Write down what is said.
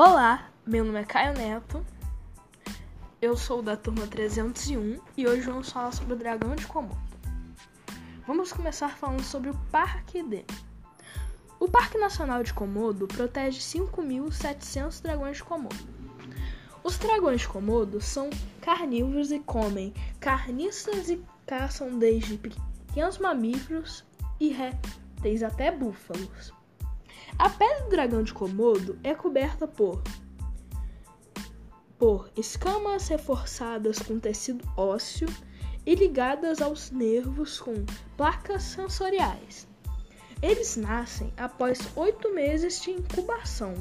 Olá, meu nome é Caio Neto, eu sou da turma 301 e hoje vamos falar sobre o dragão de Komodo. Vamos começar falando sobre o Parque D. O Parque Nacional de Komodo protege 5.700 dragões de Komodo. Os dragões de Komodo são carnívoros e comem carniças e caçam desde pequenos mamíferos e répteis até búfalos. A pele do dragão de Komodo é coberta por por escamas reforçadas com tecido ósseo e ligadas aos nervos com placas sensoriais. Eles nascem após oito meses de incubação.